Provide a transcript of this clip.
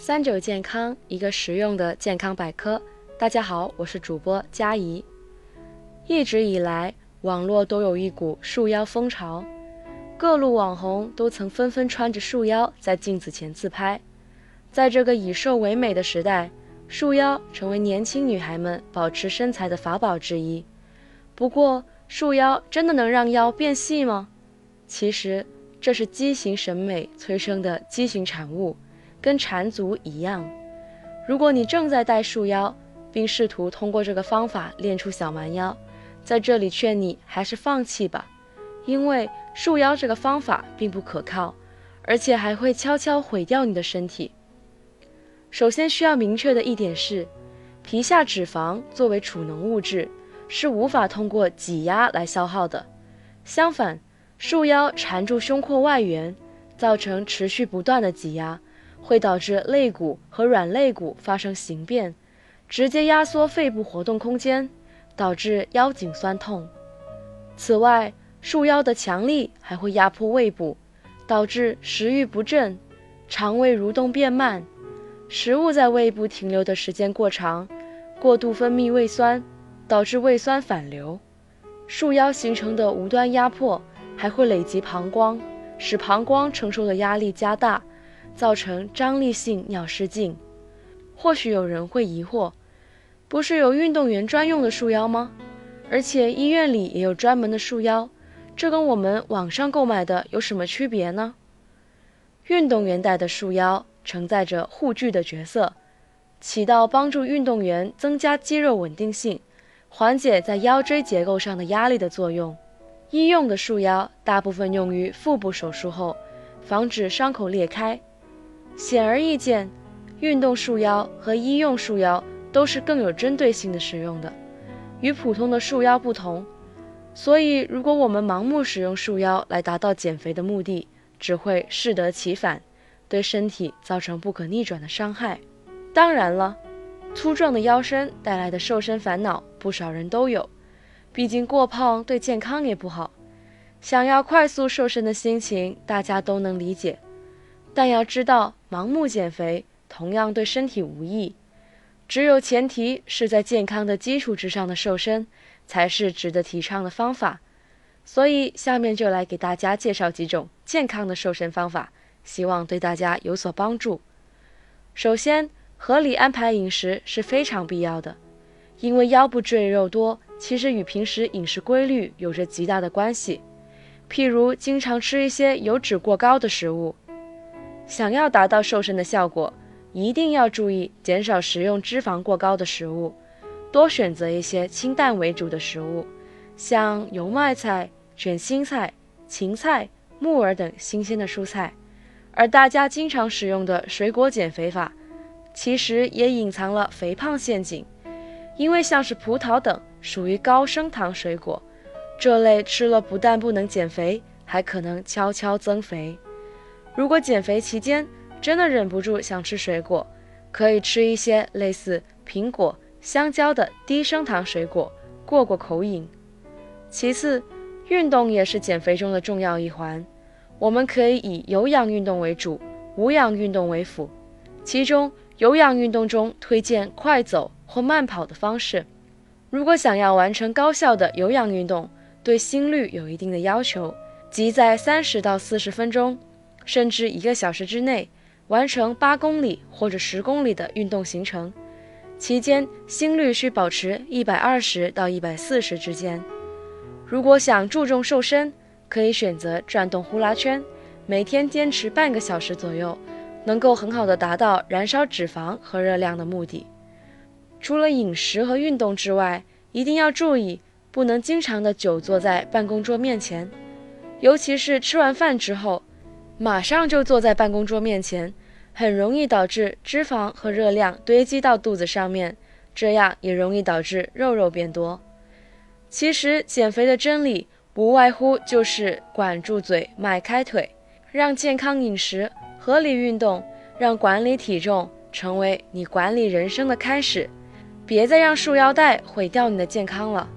三九健康，一个实用的健康百科。大家好，我是主播佳怡。一直以来，网络都有一股束腰风潮，各路网红都曾纷纷穿着束腰在镜子前自拍。在这个以瘦为美的时代，束腰成为年轻女孩们保持身材的法宝之一。不过，束腰真的能让腰变细吗？其实，这是畸形审美催生的畸形产物。跟缠足一样，如果你正在戴束腰，并试图通过这个方法练出小蛮腰，在这里劝你还是放弃吧，因为束腰这个方法并不可靠，而且还会悄悄毁掉你的身体。首先需要明确的一点是，皮下脂肪作为储能物质，是无法通过挤压来消耗的。相反，束腰缠住胸廓外缘，造成持续不断的挤压。会导致肋骨和软肋骨发生形变，直接压缩肺部活动空间，导致腰颈酸痛。此外，束腰的强力还会压迫胃部，导致食欲不振、肠胃蠕动变慢，食物在胃部停留的时间过长，过度分泌胃酸，导致胃酸反流。束腰形成的无端压迫还会累及膀胱，使膀胱承受的压力加大。造成张力性尿失禁。或许有人会疑惑，不是有运动员专用的束腰吗？而且医院里也有专门的束腰，这跟我们网上购买的有什么区别呢？运动员戴的束腰承载着护具的角色，起到帮助运动员增加肌肉稳定性、缓解在腰椎结构上的压力的作用。医用的束腰大部分用于腹部手术后，防止伤口裂开。显而易见，运动束腰和医用束腰都是更有针对性的使用的，与普通的束腰不同。所以，如果我们盲目使用束腰来达到减肥的目的，只会适得其反，对身体造成不可逆转的伤害。当然了，粗壮的腰身带来的瘦身烦恼，不少人都有。毕竟过胖对健康也不好，想要快速瘦身的心情，大家都能理解。但要知道，盲目减肥同样对身体无益。只有前提是在健康的基础之上的瘦身，才是值得提倡的方法。所以，下面就来给大家介绍几种健康的瘦身方法，希望对大家有所帮助。首先，合理安排饮食是非常必要的，因为腰部赘肉多，其实与平时饮食规律有着极大的关系。譬如，经常吃一些油脂过高的食物。想要达到瘦身的效果，一定要注意减少食用脂肪过高的食物，多选择一些清淡为主的食物，像油麦菜、卷心菜、芹菜、木耳等新鲜的蔬菜。而大家经常使用的水果减肥法，其实也隐藏了肥胖陷阱，因为像是葡萄等属于高升糖水果，这类吃了不但不能减肥，还可能悄悄增肥。如果减肥期间真的忍不住想吃水果，可以吃一些类似苹果、香蕉的低升糖水果，过过口瘾。其次，运动也是减肥中的重要一环。我们可以以有氧运动为主，无氧运动为辅。其中，有氧运动中推荐快走或慢跑的方式。如果想要完成高效的有氧运动，对心率有一定的要求，即在三十到四十分钟。甚至一个小时之内完成八公里或者十公里的运动行程，期间心率需保持一百二十到一百四十之间。如果想注重瘦身，可以选择转动呼啦圈，每天坚持半个小时左右，能够很好的达到燃烧脂肪和热量的目的。除了饮食和运动之外，一定要注意不能经常的久坐在办公桌面前，尤其是吃完饭之后。马上就坐在办公桌面前，很容易导致脂肪和热量堆积到肚子上面，这样也容易导致肉肉变多。其实减肥的真理不外乎就是管住嘴，迈开腿，让健康饮食、合理运动，让管理体重成为你管理人生的开始。别再让束腰带毁掉你的健康了。